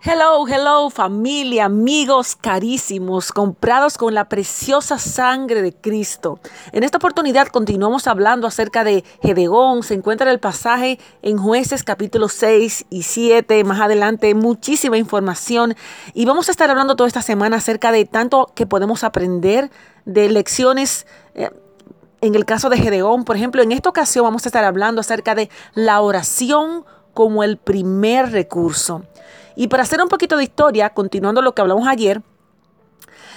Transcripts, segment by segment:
Hello, hello familia, amigos carísimos, comprados con la preciosa sangre de Cristo. En esta oportunidad continuamos hablando acerca de Gedeón. Se encuentra el pasaje en jueces capítulo 6 y 7. Más adelante muchísima información. Y vamos a estar hablando toda esta semana acerca de tanto que podemos aprender de lecciones. Eh, en el caso de Gedeón, por ejemplo, en esta ocasión vamos a estar hablando acerca de la oración como el primer recurso. Y para hacer un poquito de historia, continuando lo que hablamos ayer,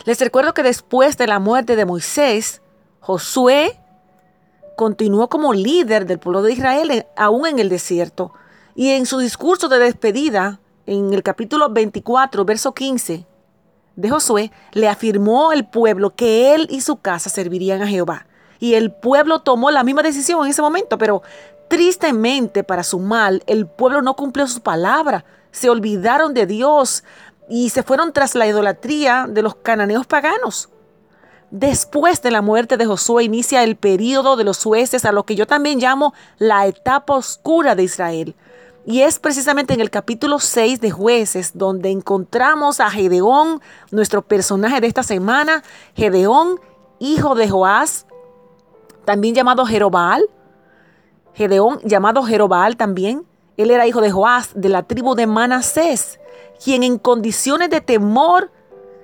les recuerdo que después de la muerte de Moisés, Josué continuó como líder del pueblo de Israel aún en el desierto. Y en su discurso de despedida, en el capítulo 24, verso 15 de Josué, le afirmó al pueblo que él y su casa servirían a Jehová. Y el pueblo tomó la misma decisión en ese momento, pero tristemente para su mal, el pueblo no cumplió su palabra se olvidaron de Dios y se fueron tras la idolatría de los cananeos paganos. Después de la muerte de Josué inicia el período de los jueces, a lo que yo también llamo la etapa oscura de Israel. Y es precisamente en el capítulo 6 de jueces donde encontramos a Gedeón, nuestro personaje de esta semana, Gedeón, hijo de Joás, también llamado Jerobal. Gedeón, llamado Jerobal también, él era hijo de Joás, de la tribu de Manasés, quien en condiciones de temor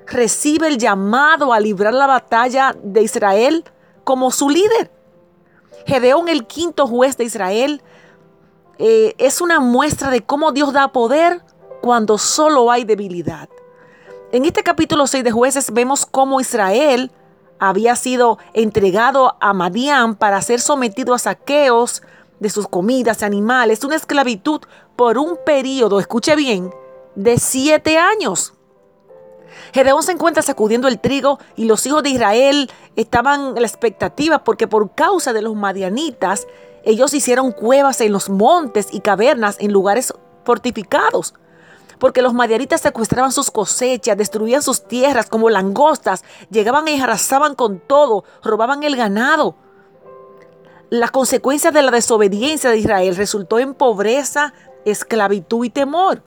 recibe el llamado a librar la batalla de Israel como su líder. Gedeón, el quinto juez de Israel, eh, es una muestra de cómo Dios da poder cuando solo hay debilidad. En este capítulo 6 de jueces vemos cómo Israel había sido entregado a Madián para ser sometido a saqueos, de sus comidas, animales, una esclavitud por un periodo, escuche bien, de siete años. Gedeón se encuentra sacudiendo el trigo y los hijos de Israel estaban en la expectativa porque por causa de los madianitas ellos hicieron cuevas en los montes y cavernas en lugares fortificados. Porque los madianitas secuestraban sus cosechas, destruían sus tierras como langostas, llegaban y arrasaban con todo, robaban el ganado. La consecuencia de la desobediencia de Israel resultó en pobreza, esclavitud y temor.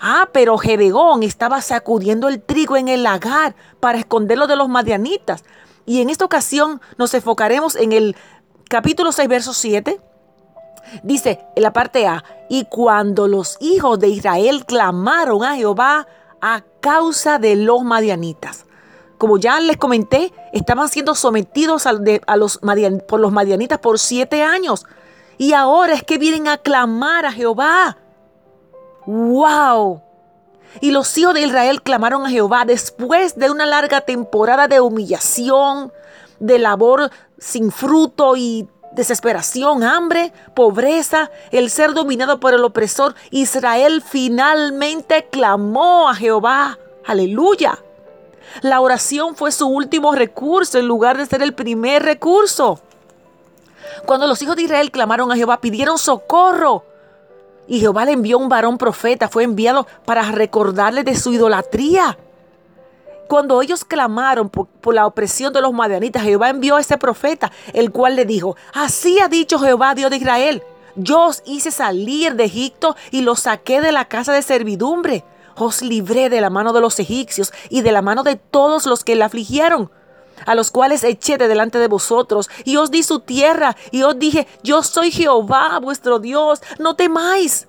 Ah, pero Gedeón estaba sacudiendo el trigo en el lagar para esconderlo de los madianitas. Y en esta ocasión nos enfocaremos en el capítulo 6, verso 7. Dice en la parte A, y cuando los hijos de Israel clamaron a Jehová a causa de los madianitas como ya les comenté, estaban siendo sometidos a, los, por los madianitas por siete años. Y ahora es que vienen a clamar a Jehová. ¡Wow! Y los hijos de Israel clamaron a Jehová después de una larga temporada de humillación, de labor sin fruto y desesperación, hambre, pobreza, el ser dominado por el opresor. Israel finalmente clamó a Jehová. Aleluya. La oración fue su último recurso en lugar de ser el primer recurso. Cuando los hijos de Israel clamaron a Jehová, pidieron socorro. Y Jehová le envió un varón profeta, fue enviado para recordarle de su idolatría. Cuando ellos clamaron por, la opresión de los madianitas, Jehová envió a ese profeta, el cual le dijo, así ha dicho Jehová, Dios de Israel, yo os hice salir de Egipto y los saqué de la casa de servidumbre os libré de la mano de los egipcios y de la mano de todos los que la afligieron, a los cuales eché de delante de vosotros, y os di su tierra, y os dije, yo soy Jehová vuestro Dios, no temáis.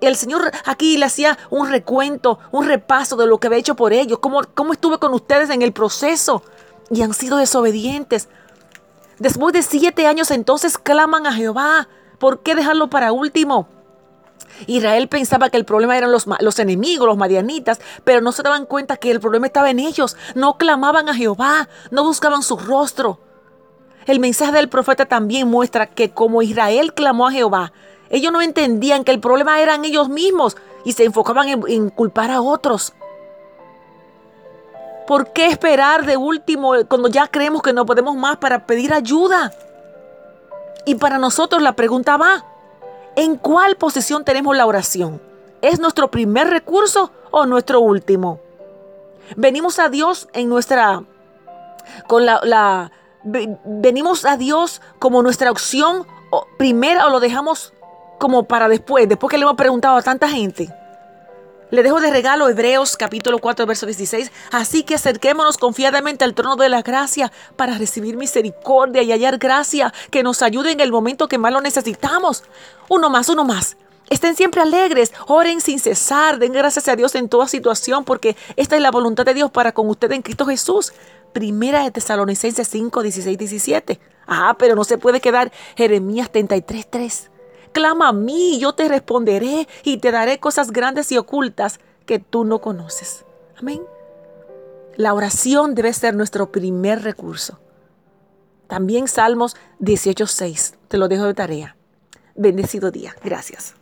El Señor aquí le hacía un recuento, un repaso de lo que había hecho por ellos, cómo, cómo estuve con ustedes en el proceso, y han sido desobedientes. Después de siete años entonces claman a Jehová. ¿Por qué dejarlo para último? Israel pensaba que el problema eran los, enemigos, los madianitas, pero no se daban cuenta que el problema estaba en ellos. No clamaban a Jehová, no buscaban su rostro. El mensaje del profeta también muestra que como Israel clamó a Jehová, ellos no entendían que el problema eran ellos mismos y se enfocaban en, en culpar a otros. ¿Por qué esperar de último cuando ya creemos que no podemos más para pedir ayuda? Y para nosotros la pregunta va, ¿En cuál posición tenemos la oración? ¿Es nuestro primer recurso o nuestro último? Venimos a Dios en nuestra con la, venimos a Dios como nuestra opción primero o lo dejamos como para después, después que le hemos preguntado a tanta gente. Le dejo de regalo Hebreos capítulo 4, verso 16. Así que acerquémonos confiadamente al trono de la gracia para recibir misericordia y hallar gracia que nos ayude en el momento que más lo necesitamos. Uno más, uno más. Estén siempre alegres, oren sin cesar, den gracias a Dios en toda situación, porque esta es la voluntad de Dios para con ustedes en Cristo Jesús. Primera de Tesalonicenses 5, 16, 17. Ah, pero no se puede quedar Jeremías 33, 3. Clama a mí, yo te responderé y te daré cosas grandes y ocultas que tú no conoces. Amén. La oración debe ser nuestro primer recurso. También Salmos 18.6. Te lo dejo de tarea. Bendecido día. Gracias.